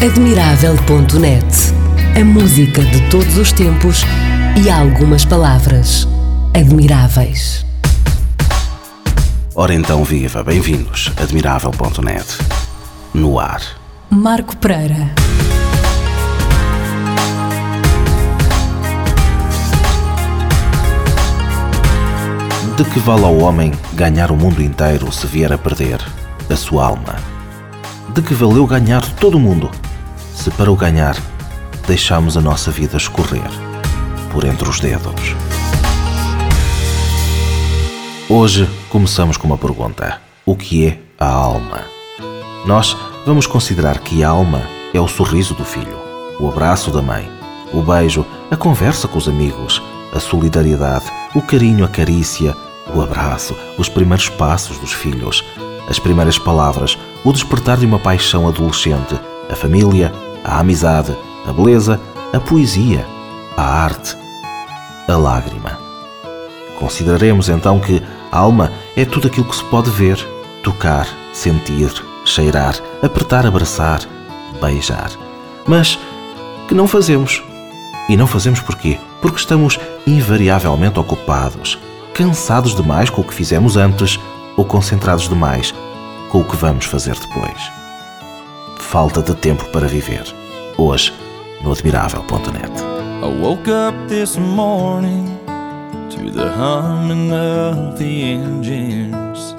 Admirável.net A música de todos os tempos e algumas palavras admiráveis. Ora então, viva, bem-vindos. Admirável.net No ar. Marco Pereira. De que vale ao homem ganhar o mundo inteiro se vier a perder a sua alma? De que valeu ganhar todo o mundo se para o ganhar deixamos a nossa vida escorrer por entre os dedos? Hoje começamos com uma pergunta: O que é a alma? Nós vamos considerar que a alma é o sorriso do filho, o abraço da mãe, o beijo, a conversa com os amigos, a solidariedade, o carinho, a carícia, o abraço, os primeiros passos dos filhos, as primeiras palavras, o despertar de uma paixão adolescente, a família, a amizade, a beleza, a poesia, a arte, a lágrima. Consideraremos então que a alma é tudo aquilo que se pode ver, tocar, sentir, cheirar, apertar, abraçar, beijar. Mas que não fazemos. E não fazemos porquê? Porque estamos invariavelmente ocupados, cansados demais com o que fizemos antes ou concentrados demais com o que vamos fazer depois. Falta de tempo para viver. Hoje, no admirável.net. I woke up this morning to the humming of the engines.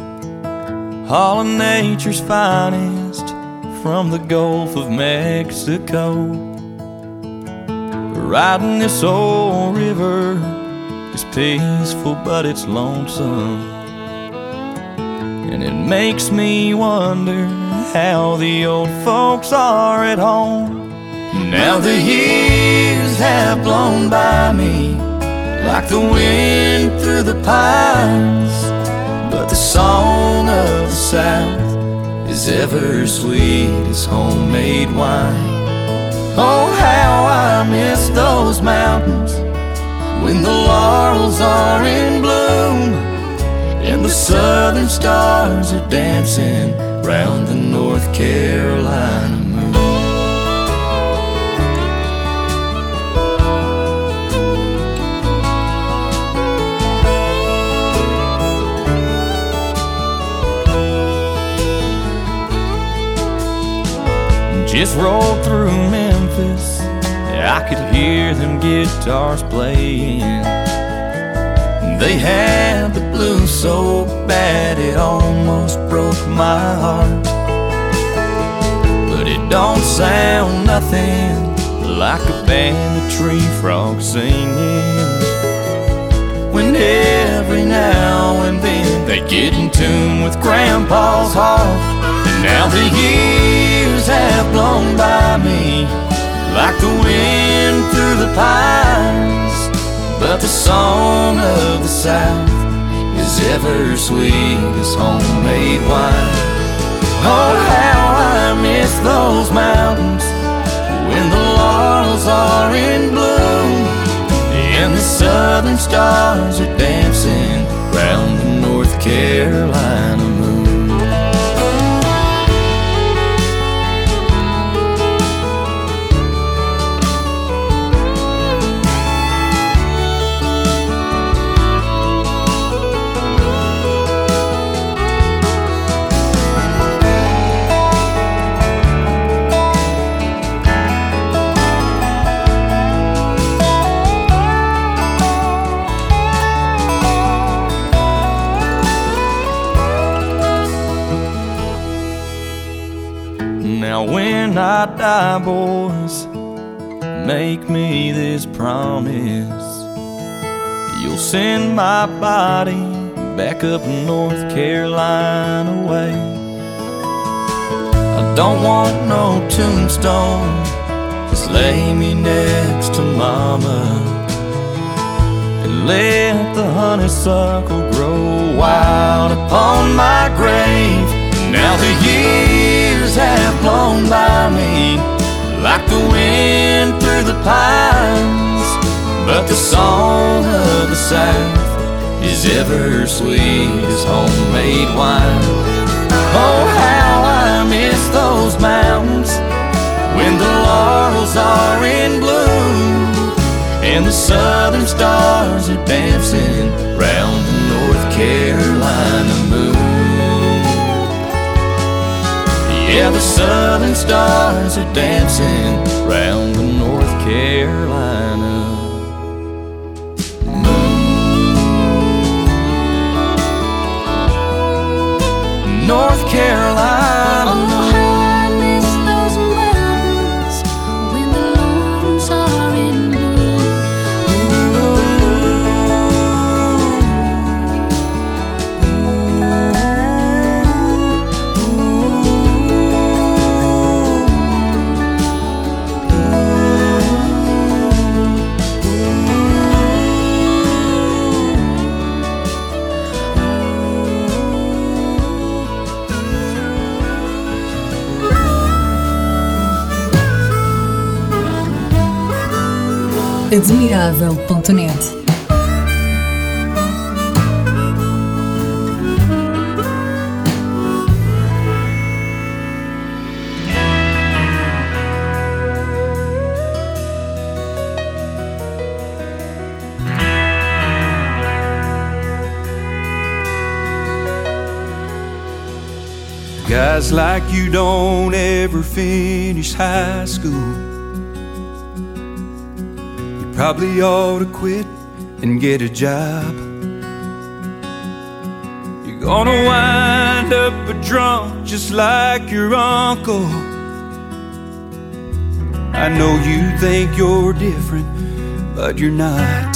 All of nature's finest from the Gulf of Mexico. Riding this old river is peaceful, but it's lonesome. And it makes me wonder how the old folks are at home. Now the years have blown by me like the wind through the pines. But the song of the South is ever sweet as homemade wine. Oh, how I miss those mountains when the laurels are in bloom and the southern stars are dancing round the North Carolina Just rolled through Memphis, I could hear them guitars playing. They had the blues so bad it almost broke my heart. But it don't sound nothing like a band of tree frogs singing. When every now and then they get in tune with Grandpa's heart. And now the years have blown by me like the wind through the pines. But the song of the South is ever sweet as homemade wine. Oh, how I miss those mountains when the laurels are in bloom and the southern stars are dancing round North Carolina I die, boys, make me this promise. You'll send my body back up North Carolina way. I don't want no tombstone, just lay me next to Mama. And let the honeysuckle grow wild upon my grave. Now the years years have blown by me like the wind through the pines. But the song of the South is ever sweet as homemade wine. Oh, how I miss those mountains when the laurels are in bloom and the southern stars are dancing round the North Carolina. Yeah, the southern stars are dancing round the North Carolina admirável.net Guys like you don't ever finish high school. Probably ought to quit and get a job. You're gonna wind up a drunk just like your uncle. I know you think you're different, but you're not.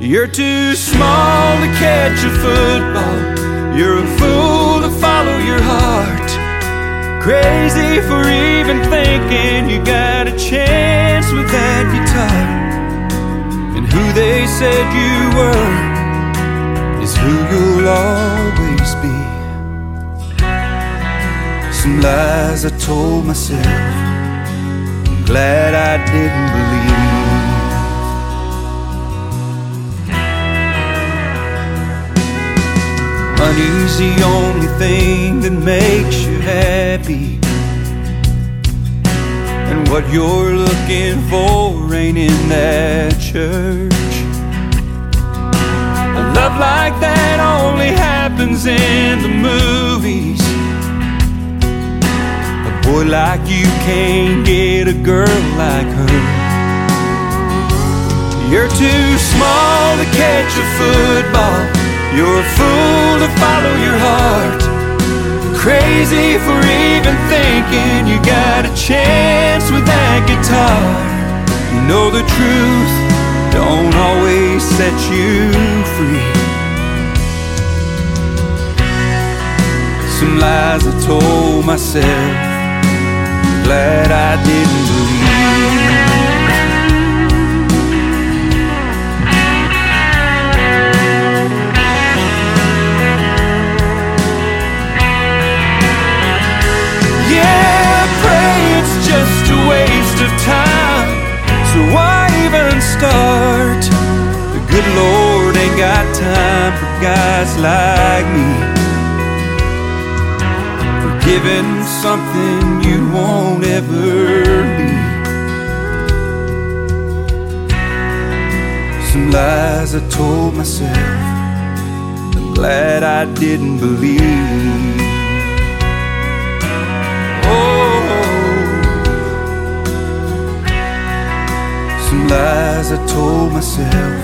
You're too small to catch a football. You're a fool to follow your heart. Crazy for even thinking you got a chance with that guitar. And who they said you were is who you'll always be. Some lies I told myself, I'm glad I didn't believe. Money's the only thing that makes you happy. And what you're looking for ain't in that church. A love like that only happens in the movies. A boy like you can't get a girl like her. You're too small to catch a football. You're a fool to follow your heart crazy for even thinking you got a chance with that guitar. You know the truth don't always set you free. Some lies I told myself, glad I didn't waste of time. So why even start? The good Lord ain't got time for guys like me. For giving something you won't ever be. Some lies I told myself. I'm glad I didn't believe. Lies I told myself.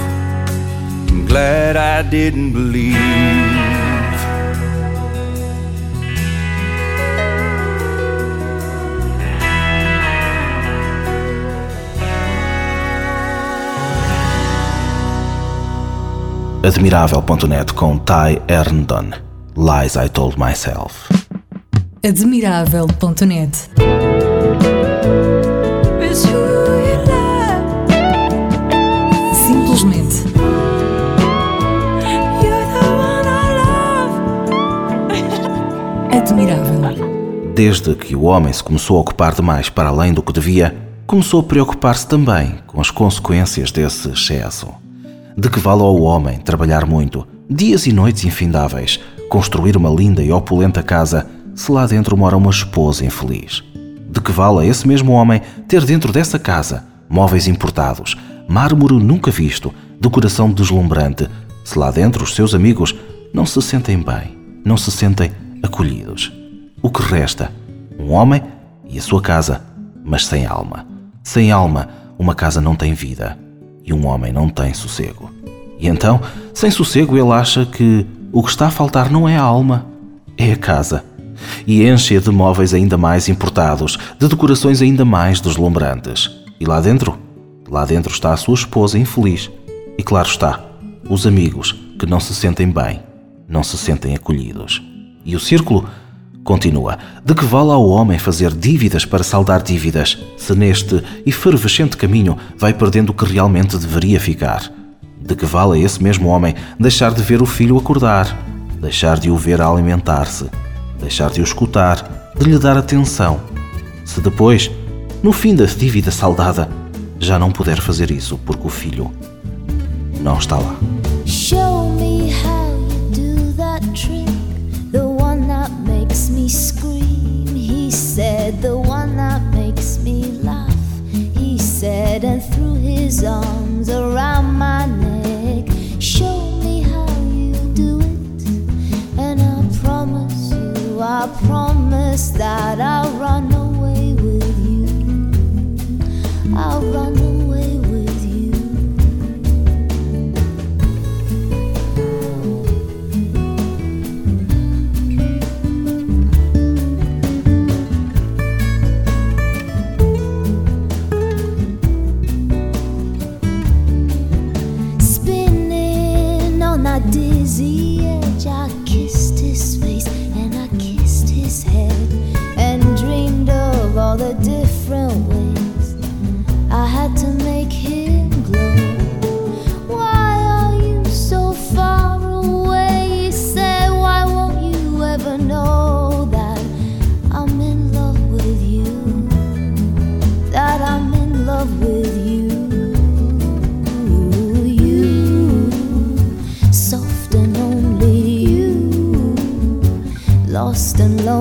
I'm glad I didn't believe. Admirável.net com Ty Herndon. Lies I Told Myself. Admirável.net admirável. Desde que o homem se começou a ocupar demais para além do que devia, começou a preocupar-se também com as consequências desse excesso. De que vale ao homem trabalhar muito, dias e noites infindáveis, construir uma linda e opulenta casa, se lá dentro mora uma esposa infeliz? De que vale a esse mesmo homem ter dentro dessa casa móveis importados, mármore nunca visto, decoração deslumbrante, se lá dentro os seus amigos não se sentem bem, não se sentem acolhidos. O que resta? Um homem e a sua casa, mas sem alma. Sem alma, uma casa não tem vida e um homem não tem sossego. E então, sem sossego, ele acha que o que está a faltar não é a alma, é a casa. E enche-a de móveis ainda mais importados, de decorações ainda mais deslumbrantes. E lá dentro? Lá dentro está a sua esposa infeliz. E claro está, os amigos que não se sentem bem, não se sentem acolhidos. E o círculo continua. De que vale ao homem fazer dívidas para saldar dívidas, se neste efervescente caminho vai perdendo o que realmente deveria ficar? De que vale a esse mesmo homem deixar de ver o filho acordar, deixar de o ver alimentar-se, deixar de o escutar, de lhe dar atenção, se depois, no fim da dívida saldada, já não puder fazer isso porque o filho não está lá? Said, and threw his arms around my neck. Show me how you do it, and I promise you, I promise that I'll run away with you. I'll run away I kissed his face and I kissed his head and dreamed of all the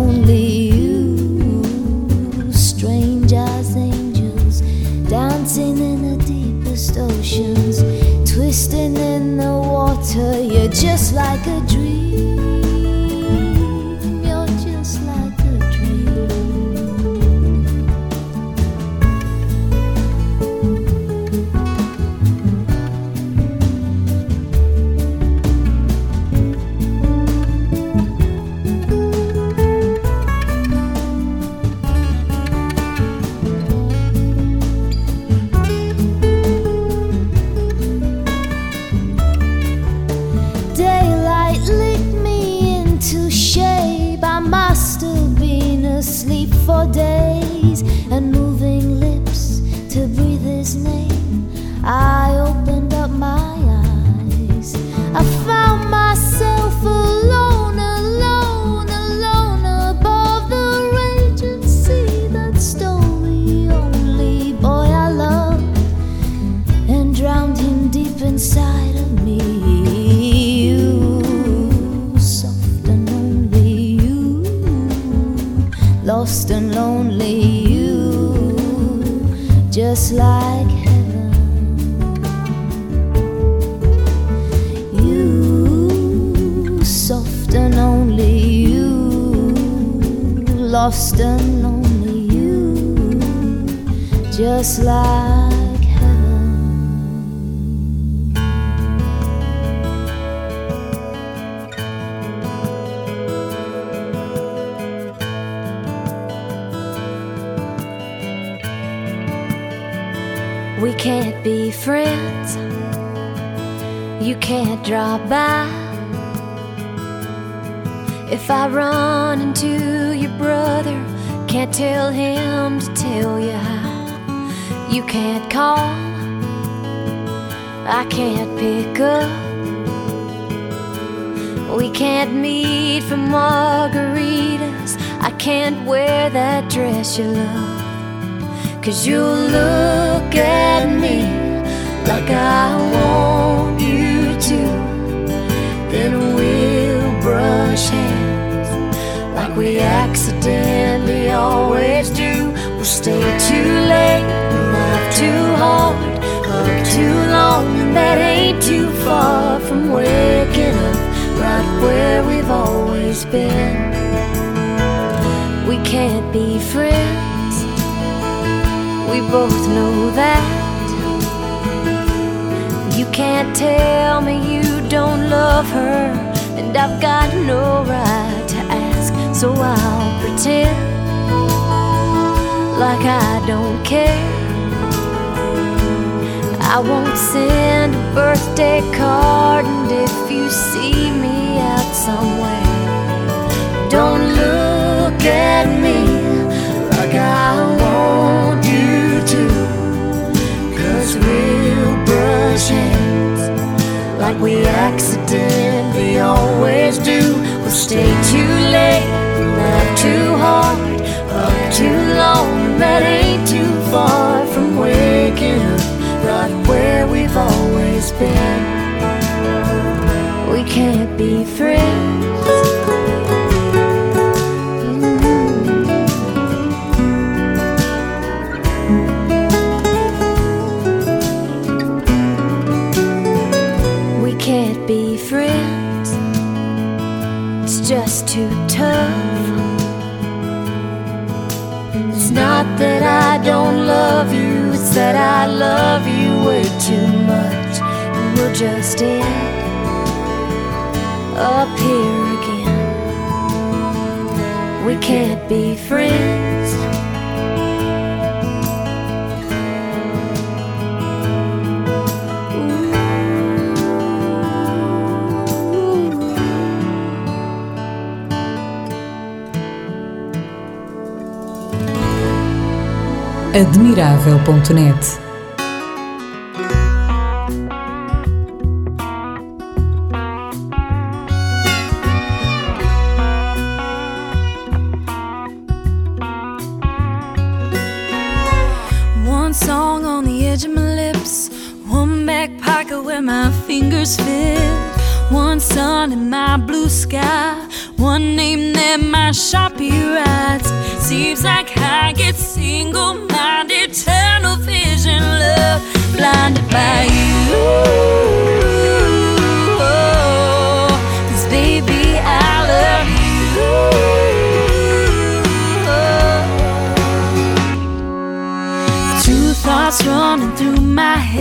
lonely you, strange as angels, dancing in the deepest oceans, twisting in the water. You're just like a dream. We can't be friends. You can't drop by. If I run into your brother, can't tell him to tell you how. You can't call. I can't pick up. We can't meet for margaritas. I can't wear that dress you love. Cause you look at me like I want you to. Then we'll brush hands like we accidentally always do. We'll stay too late laugh too hard, work too long, and that ain't too far from waking up right where we've always been. We can't be friends, we both know that. You can't tell me you don't love her, and I've got no right to ask, so I'll pretend like I don't care. I won't send a birthday card, and if you see me out somewhere, don't look at me like I like we accidentally always do. We'll stay too late, laugh too hard, up too long. That ain't too far from waking up right where we've always been. I don't love you, it's that I love you way too much. And we'll just end up here again. We can't be friends. Admirável.net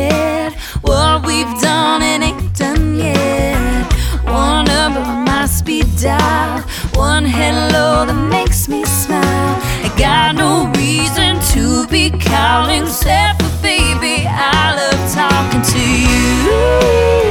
head. What we've done and ain't done yet. One number on my speed dial. One hello that makes me smile. I got no reason to be calling, except for baby. I love talking to you.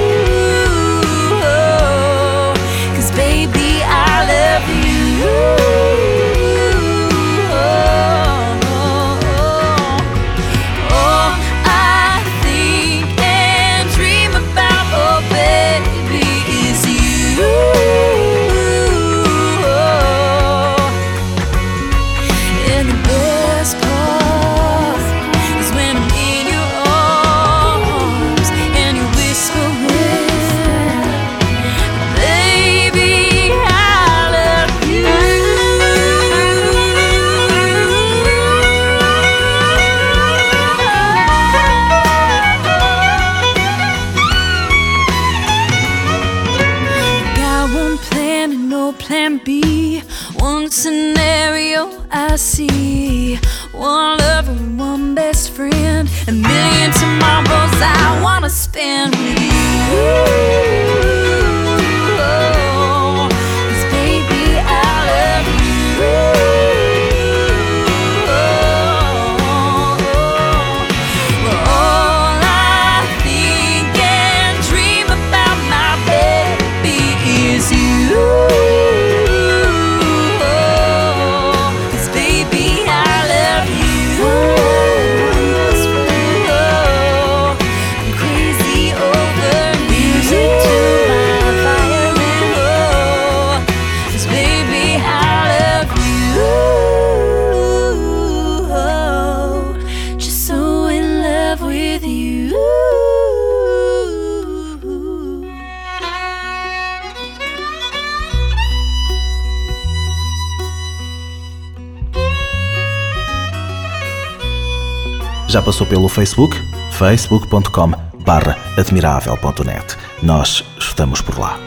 Já passou pelo Facebook? facebook.com barra admirável.net. Nós estamos por lá.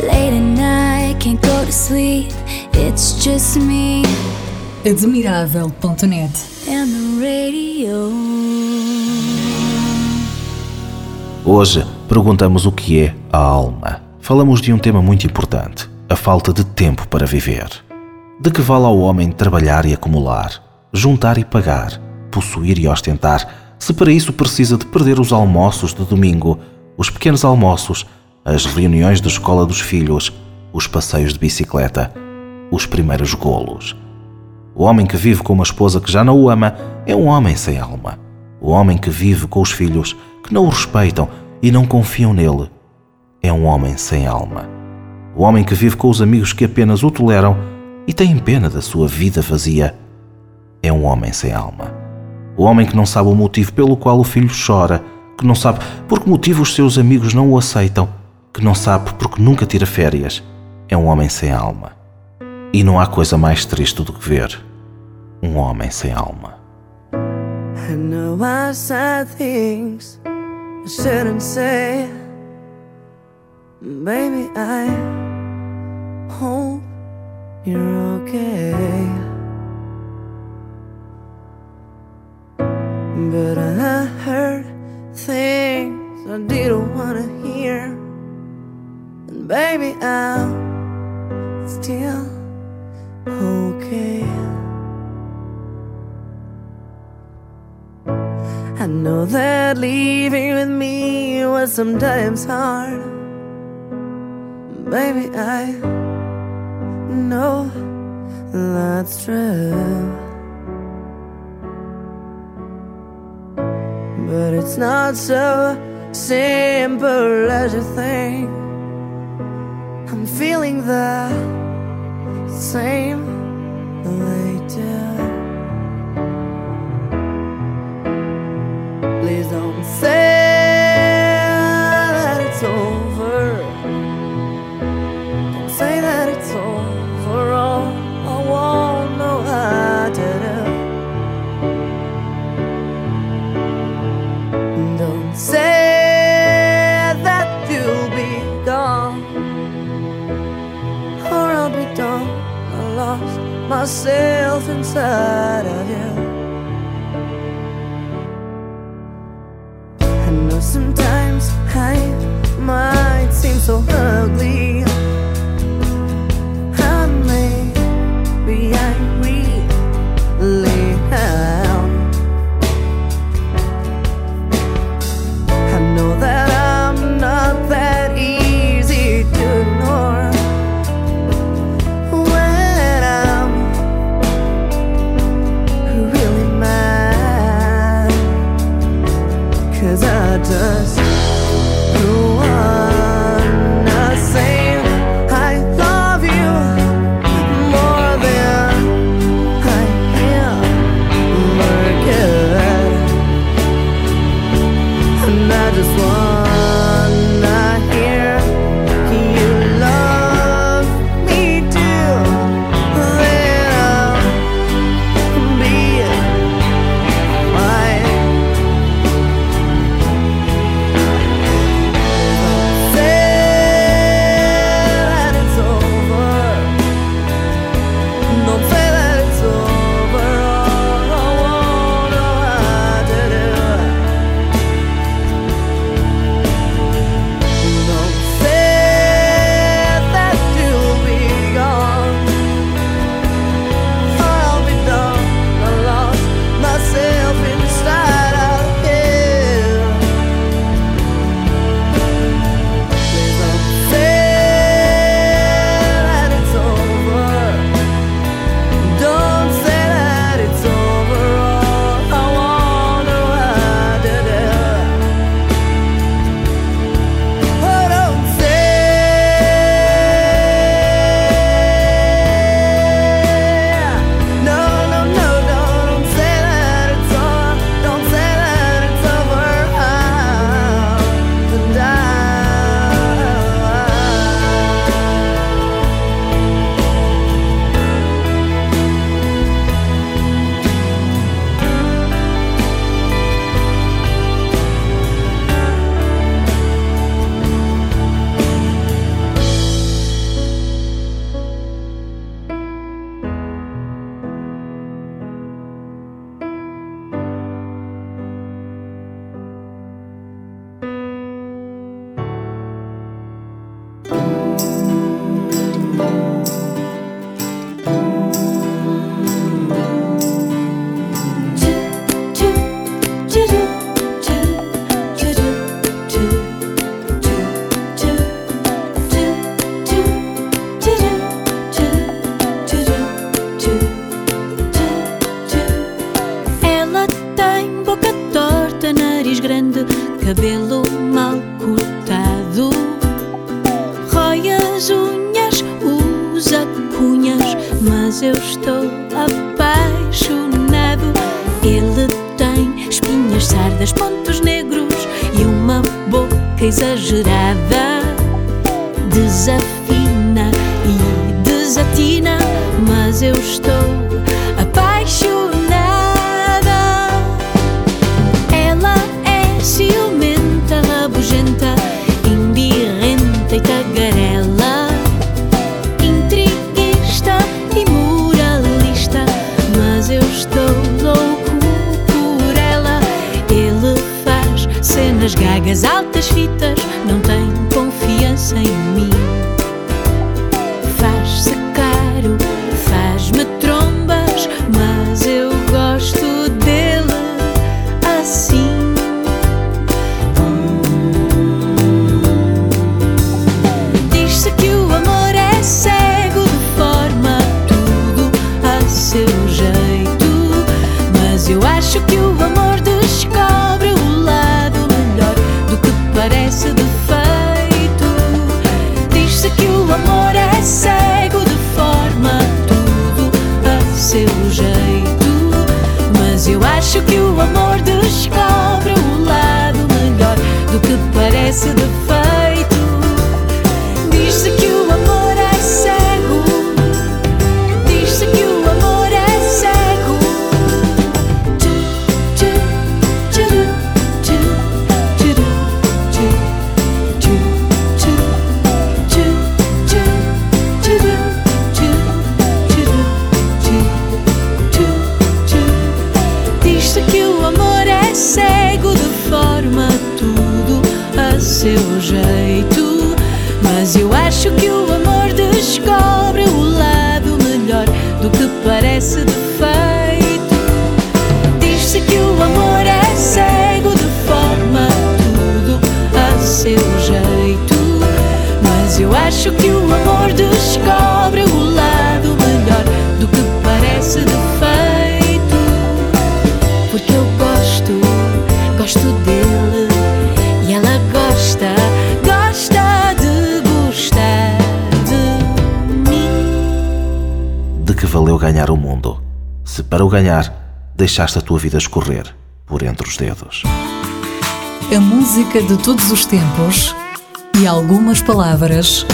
Late at night, can't go to sleep. It's just me Admirável.net. and the radio. Hoje perguntamos o que é a alma. Falamos de um tema muito importante: a falta de tempo para viver. De que vale ao homem trabalhar e acumular, juntar e pagar, possuir e ostentar, se para isso precisa de perder os almoços de domingo, os pequenos almoços, as reuniões de escola dos filhos, os passeios de bicicleta, os primeiros golos? O homem que vive com uma esposa que já não o ama é um homem sem alma. O homem que vive com os filhos que não o respeitam e não confiam nele é um homem sem alma. O homem que vive com os amigos que apenas o toleram e têm pena da sua vida vazia é um homem sem alma. O homem que não sabe o motivo pelo qual o filho chora, que não sabe por que motivo os seus amigos não o aceitam, que não sabe porque nunca tira férias, é um homem sem alma. E não há coisa mais triste do que ver um homem sem alma. I know I said things I shouldn't say. Baby, I hope you're okay. But I heard things I didn't want to hear. And baby, I'm still okay. I know that leaving with me was sometimes hard. Baby, I know that's true. But it's not so simple as you think. I'm feeling the same myself inside of you. I know sometimes I might seem so ugly. O mundo, se para o ganhar deixaste a tua vida escorrer por entre os dedos? A música de todos os tempos e algumas palavras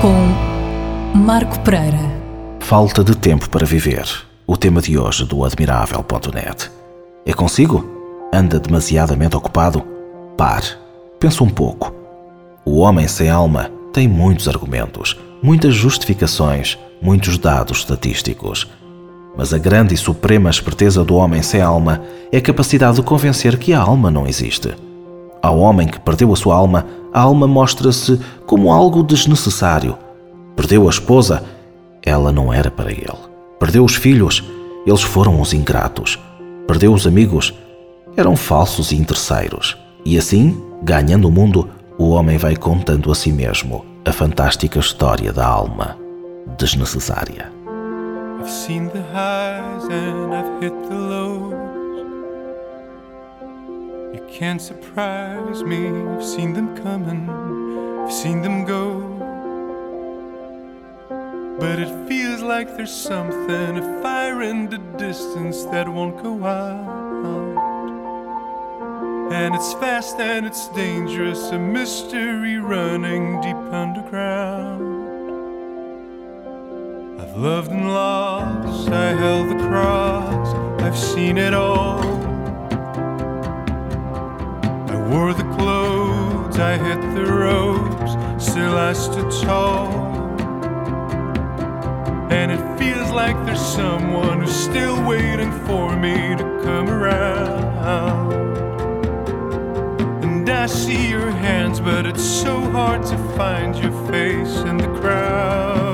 com Marco Pereira. Falta de tempo para viver. O tema de hoje do admirável.net. É consigo? Anda demasiadamente ocupado? Pare. Pensa um pouco. O homem sem alma tem muitos argumentos, muitas justificações, muitos dados estatísticos. Mas a grande e suprema esperteza do homem sem alma é a capacidade de convencer que a alma não existe. Ao homem que perdeu a sua alma, a alma mostra-se como algo desnecessário. Perdeu a esposa, ela não era para ele. Perdeu os filhos, eles foram os ingratos. Perdeu os amigos, eram falsos e interesseiros. E assim, ganhando o mundo, o homem vai contando a si mesmo a fantástica história da alma desnecessária. I've seen the highs and I've hit the lows. You can't surprise me. I've seen them coming, I've seen them go. But it feels like there's something, a fire in the distance that won't go out. And it's fast and it's dangerous, a mystery running deep underground. I've loved and lost, I held the cross, I've seen it all. I wore the clothes, I hit the ropes, still I stood tall. And it feels like there's someone who's still waiting for me to come around. I see your hands, but it's so hard to find your face in the crowd.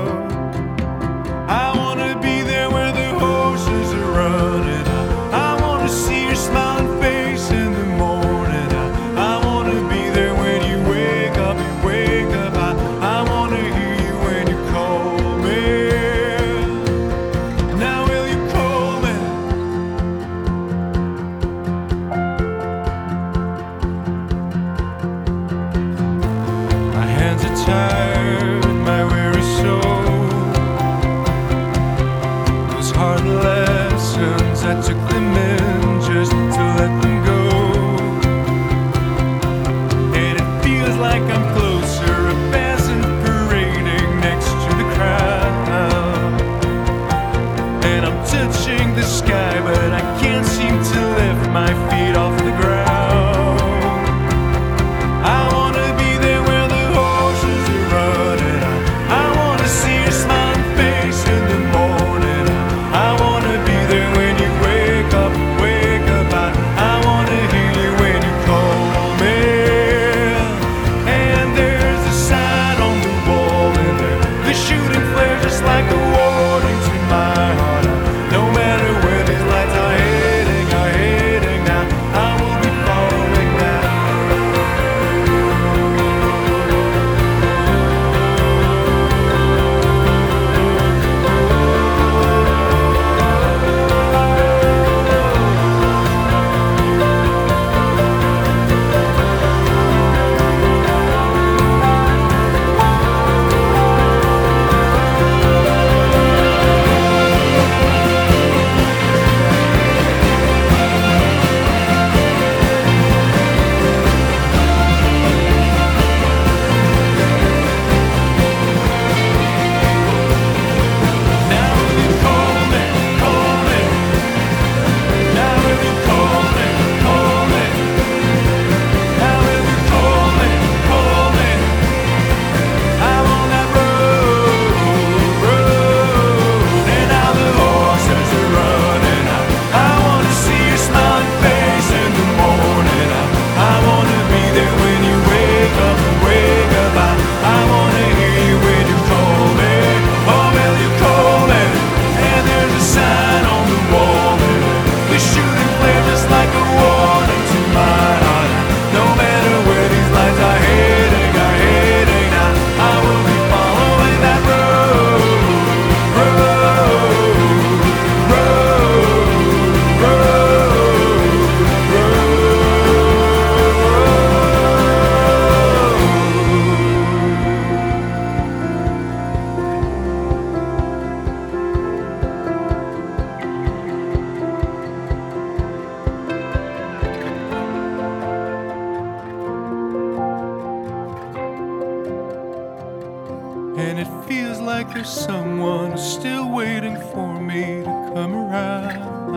feels like there's someone still waiting for me to come around.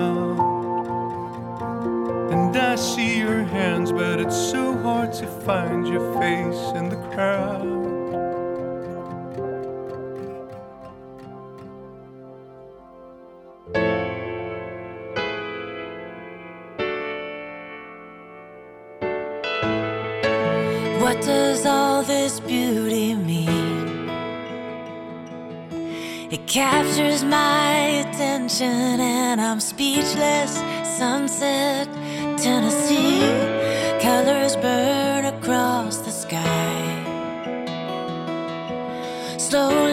And I see your hands, but it's so hard to find your face in the crowd. captures my attention and I'm speechless. Sunset, Tennessee, colors burn across the sky. Slowly.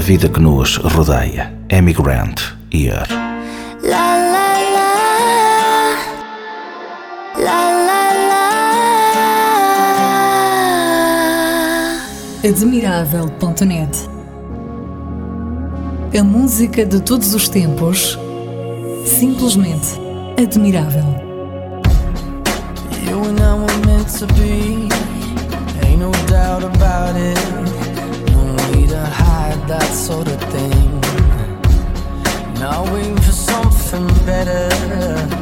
Vida que nos rodeia. Amy Grant, Year. La la la. La la la. Admirável.net A música de todos os tempos, simplesmente admirável. You and I were meant to be, ain't no doubt about it. Hide that sort of thing. Now waiting for something better.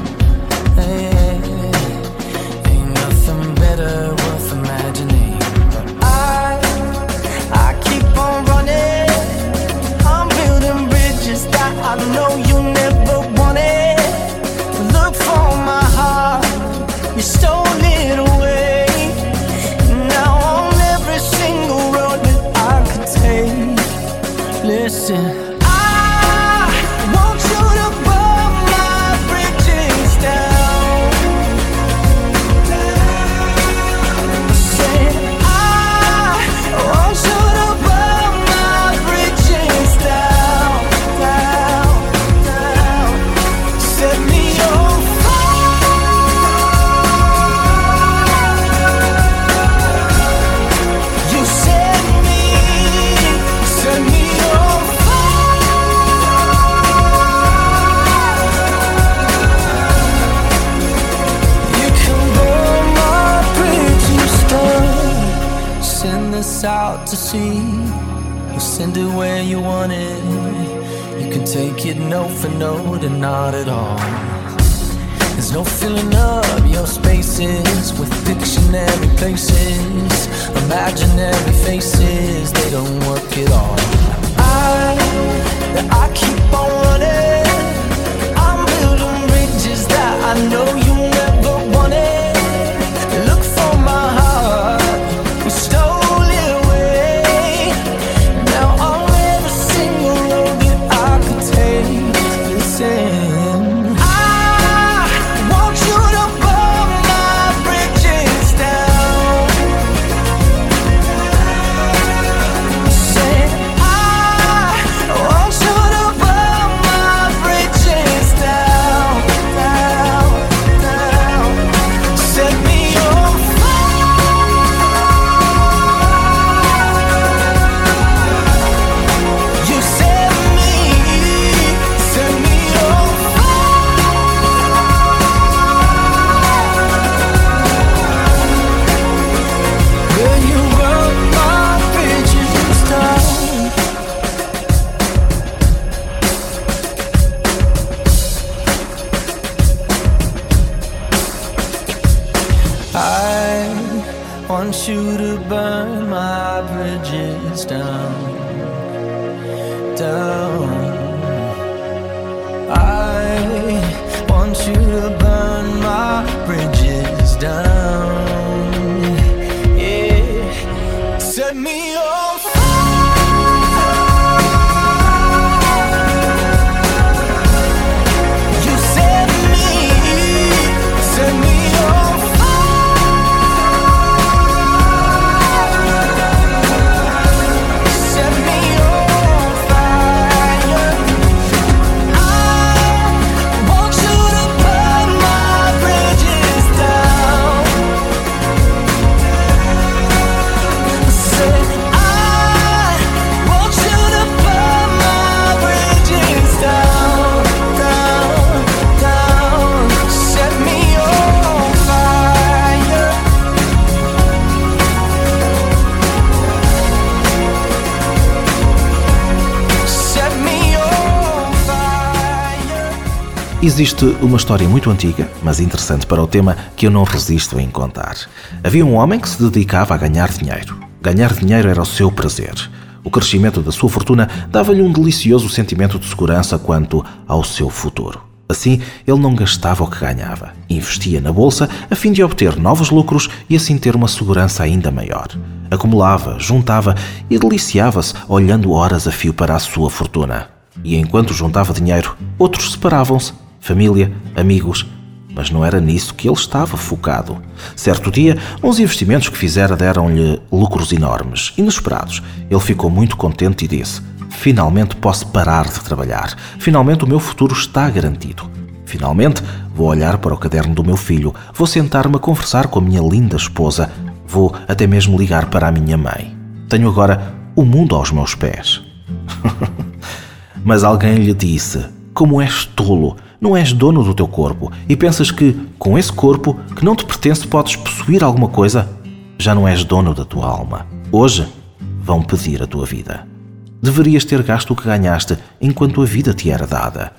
This out to sea. We'll send it where you want it. You can take it note for note and not at all. There's no filling up your spaces with dictionary places, imaginary faces. They don't work at all. I, I keep on running. I'm building bridges that I know you Existe uma história muito antiga, mas interessante para o tema, que eu não resisto em contar. Havia um homem que se dedicava a ganhar dinheiro. Ganhar dinheiro era o seu prazer. O crescimento da sua fortuna dava-lhe um delicioso sentimento de segurança quanto ao seu futuro. Assim, ele não gastava o que ganhava, investia na bolsa a fim de obter novos lucros e assim ter uma segurança ainda maior. Acumulava, juntava e deliciava-se olhando horas a fio para a sua fortuna. E enquanto juntava dinheiro, outros separavam-se, família, amigos, mas não era nisso que ele estava focado. Certo dia, uns investimentos que fizera deram-lhe lucros enormes, inesperados. Ele ficou muito contente e disse: finalmente posso parar de trabalhar. Finalmente o meu futuro está garantido. Finalmente vou olhar para o caderno do meu filho, vou sentar-me a conversar com a minha linda esposa, vou até mesmo ligar para a minha mãe. Tenho agora o mundo aos meus pés. Mas alguém lhe disse: Como és tolo, não és dono do teu corpo e pensas que, com esse corpo que não te pertence, podes possuir alguma coisa? Já não és dono da tua alma. Hoje vão pedir a tua vida. Deverias ter gasto o que ganhaste enquanto a vida te era dada.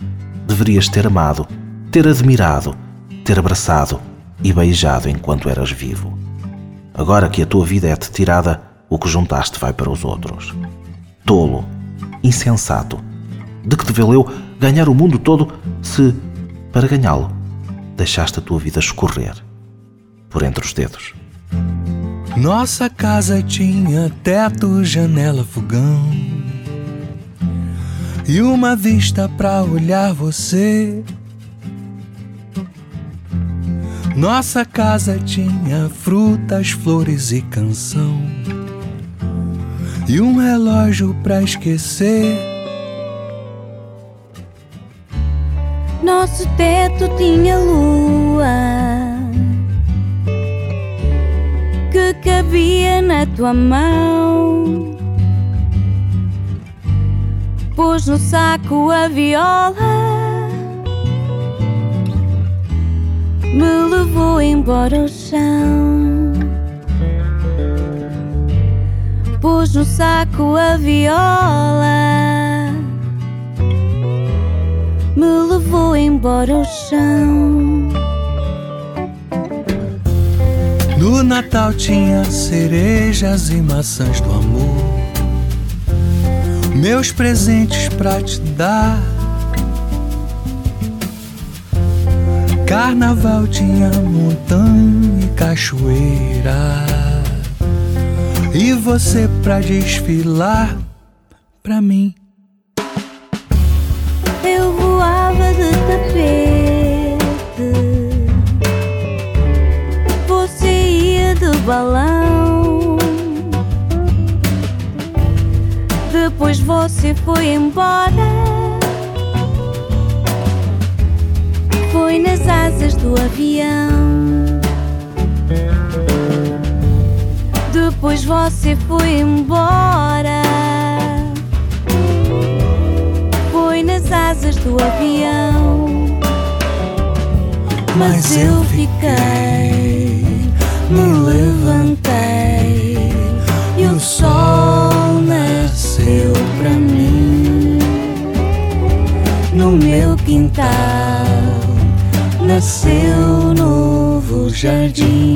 Deverias ter amado, ter admirado, ter abraçado e beijado enquanto eras vivo. Agora que a tua vida é-te tirada, o que juntaste vai para os outros. Tolo, insensato, de que te valeu ganhar o mundo todo se, para ganhá-lo, deixaste a tua vida escorrer por entre os dedos? Nossa casa tinha teto, janela, fogão e uma vista pra olhar você. Nossa casa tinha frutas, flores e canção e um relógio pra esquecer. Nosso teto tinha lua que cabia na tua mão. Pôs no saco a viola, me levou embora ao chão. Pôs no saco a viola, me levou embora ao chão. No Natal tinha cerejas e maçãs do amor. Meus presentes pra te dar. Carnaval tinha montanha e cachoeira. E você pra desfilar pra mim. Tapete. Você ia de balão. Depois você foi embora. Foi nas asas do avião. Depois você foi embora. Foi nas asas do avião. Mas eu fiquei, me levantei e o sol nasceu pra mim. No meu quintal nasceu novo jardim.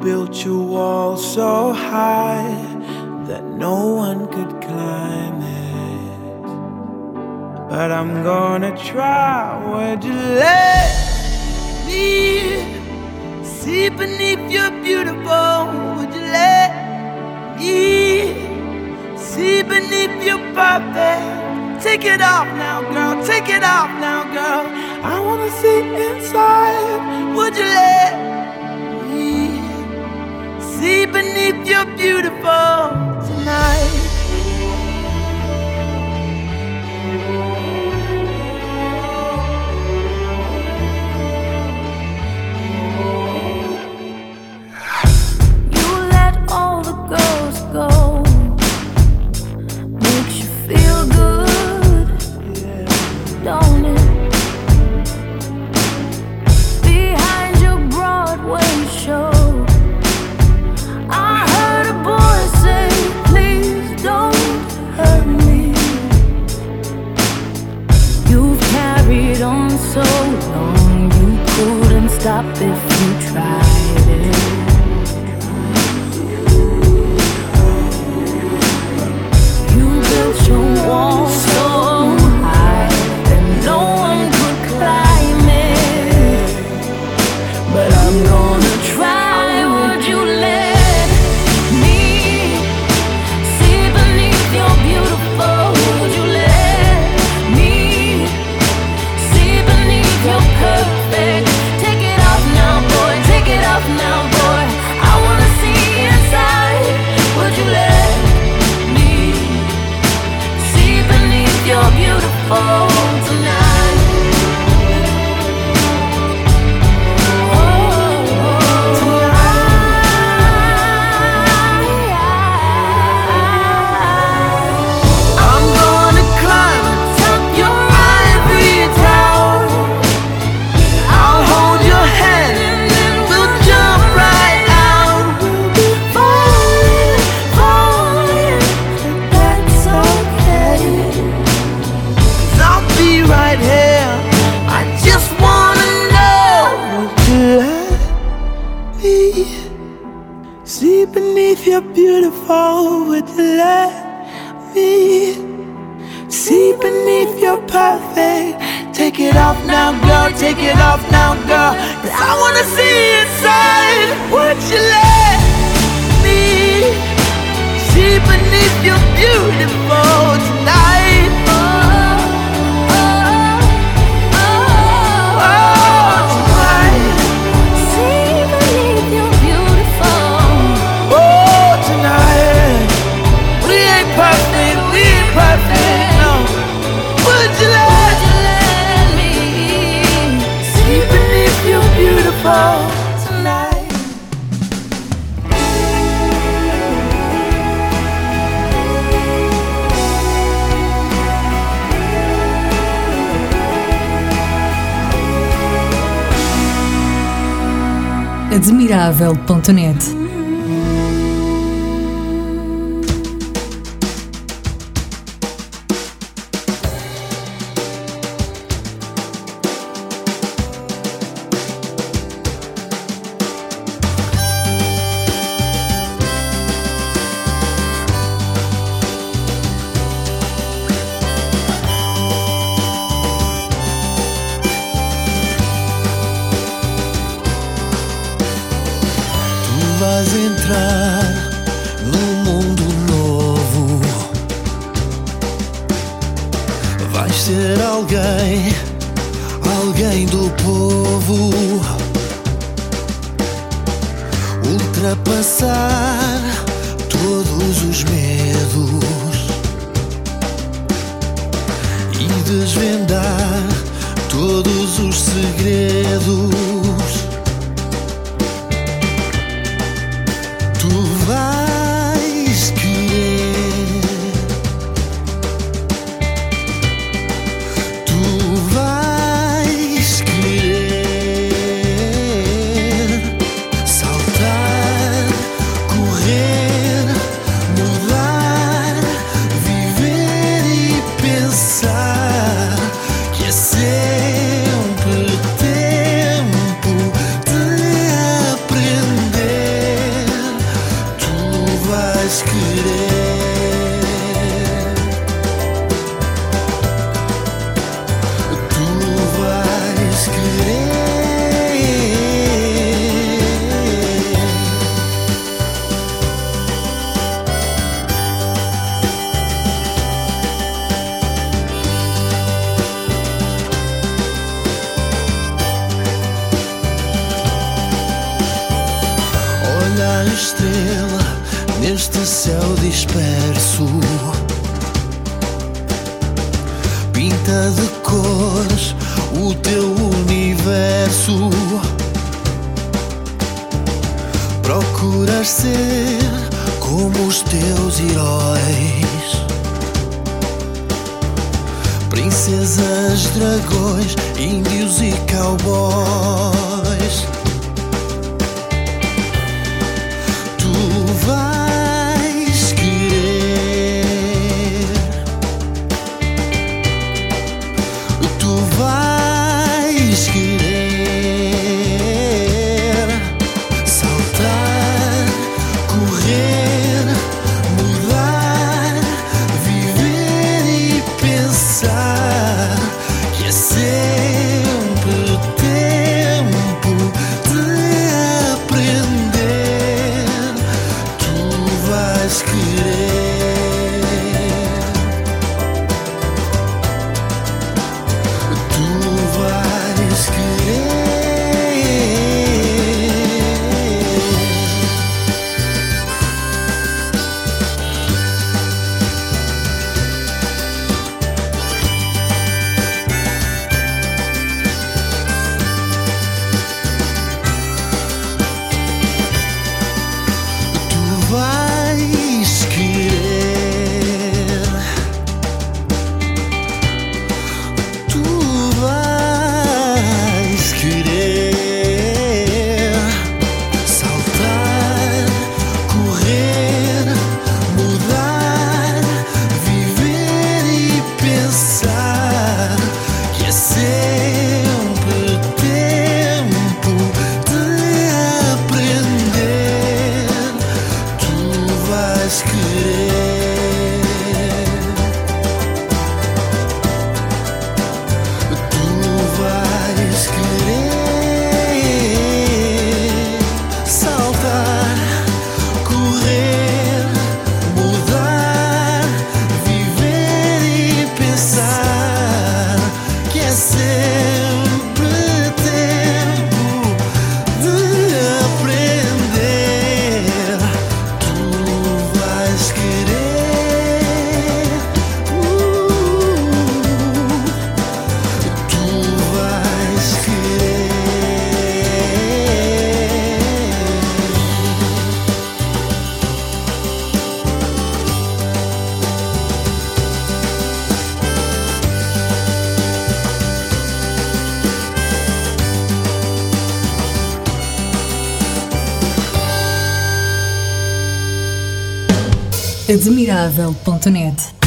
built your wall so high that no one could climb it. But I'm gonna try. Would you let me see beneath your beautiful? Would you let me see beneath your perfect? Take it off now, girl. Take it off now, girl. I wanna see inside. Would you let? see beneath your beautiful tonight. stop if you try. Rentável.net